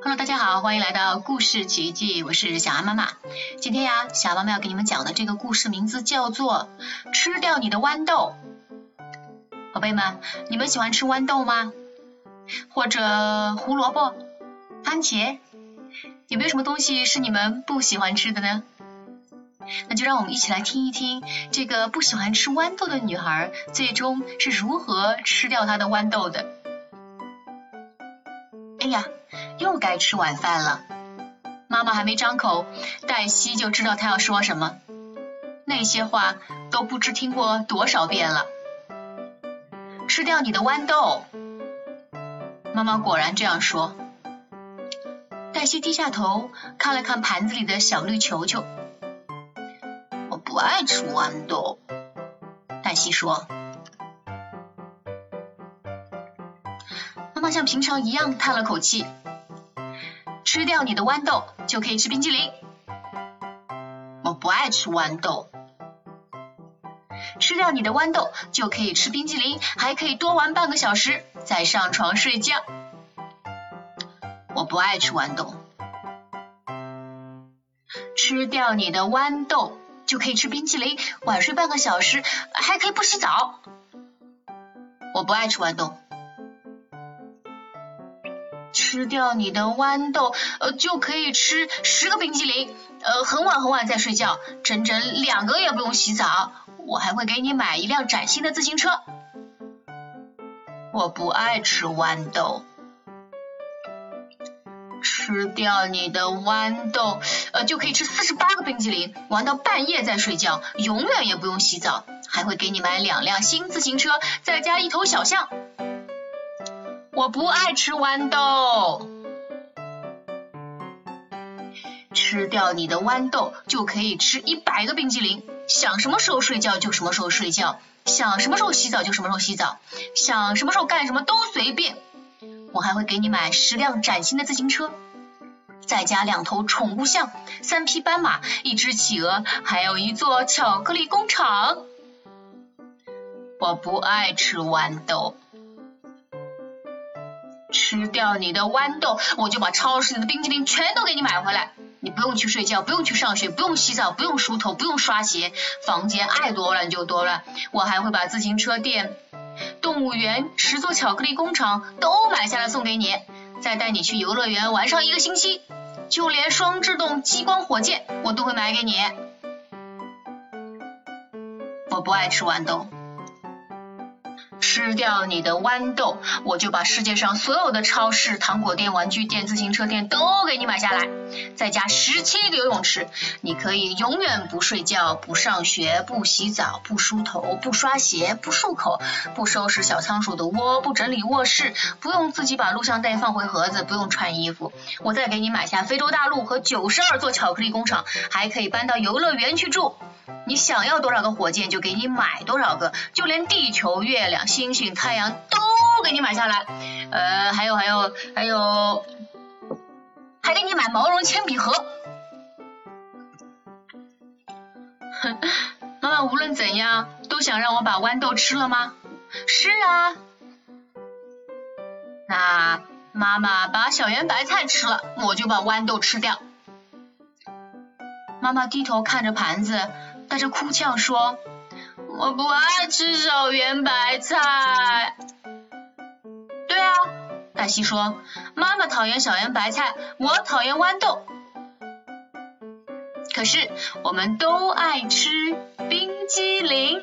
Hello，大家好，欢迎来到故事奇迹，我是小安妈妈。今天呀，小安妈妈要给你们讲的这个故事名字叫做《吃掉你的豌豆》。宝贝们，你们喜欢吃豌豆吗？或者胡萝卜、番茄？有没有什么东西是你们不喜欢吃的呢？那就让我们一起来听一听这个不喜欢吃豌豆的女孩最终是如何吃掉她的豌豆的。哎呀！又该吃晚饭了，妈妈还没张口，黛西就知道她要说什么。那些话都不知听过多少遍了。吃掉你的豌豆，妈妈果然这样说。黛西低下头看了看盘子里的小绿球球，我不爱吃豌豆。黛西说。妈妈像平常一样叹了口气。吃掉你的豌豆就可以吃冰激凌。我不爱吃豌豆。吃掉你的豌豆就可以吃冰激凌，还可以多玩半个小时再上床睡觉。我不爱吃豌豆。吃掉你的豌豆就可以吃冰淇淋，晚睡半个小时，还可以不洗澡。我不爱吃豌豆。吃掉你的豌豆，呃，就可以吃十个冰激凌，呃，很晚很晚再睡觉，整整两个也不用洗澡。我还会给你买一辆崭新的自行车。我不爱吃豌豆。吃掉你的豌豆，呃，就可以吃四十八个冰激凌，玩到半夜再睡觉，永远也不用洗澡。还会给你买两辆新自行车，再加一头小象。我不爱吃豌豆，吃掉你的豌豆就可以吃一百个冰激凌，想什么时候睡觉就什么时候睡觉，想什么时候洗澡就什么时候洗澡，想什么时候干什么都随便。我还会给你买十辆崭新的自行车，再加两头宠物象，三匹斑马，一只企鹅，还有一座巧克力工厂。我不爱吃豌豆。吃掉你的豌豆，我就把超市里的冰淇淋全都给你买回来。你不用去睡觉，不用去上学，不用洗澡，不用梳头，不用刷鞋，房间爱多乱就多乱。我还会把自行车店、动物园、十座巧克力工厂都买下来送给你，再带你去游乐园玩上一个星期。就连双制动激光火箭我都会买给你。我不爱吃豌豆。吃掉你的豌豆，我就把世界上所有的超市、糖果店、玩具店、自行车店都给你买下来，再加十七个游泳池，你可以永远不睡觉、不上学、不洗澡、不梳头、不刷鞋、不漱口、不收拾小仓鼠的窝、不整理卧室、不用自己把录像带放回盒子、不用穿衣服。我再给你买下非洲大陆和九十二座巧克力工厂，还可以搬到游乐园去住。你想要多少个火箭就给你买多少个，就连地球、月亮、星星、太阳都给你买下来。呃，还有还有还有，还给你买毛绒铅笔盒。妈妈无论怎样都想让我把豌豆吃了吗？是啊。那妈妈把小圆白菜吃了，我就把豌豆吃掉。妈妈低头看着盘子。带着哭腔说：“我不爱吃小圆白菜。”对啊，黛西说：“妈妈讨厌小圆白菜，我讨厌豌豆。可是我们都爱吃冰激凌。”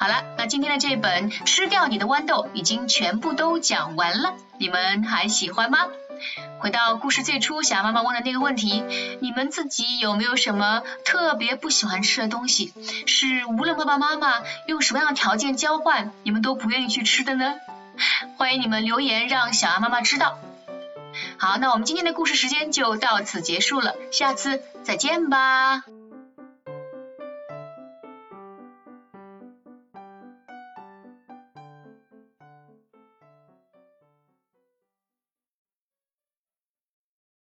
好了，那今天的这本《吃掉你的豌豆》已经全部都讲完了，你们还喜欢吗？回到故事最初，小妈妈问的那个问题，你们自己有没有什么特别不喜欢吃的东西？是无论爸爸妈妈用什么样的条件交换，你们都不愿意去吃的呢？欢迎你们留言让小鸭妈妈知道。好，那我们今天的故事时间就到此结束了，下次再见吧。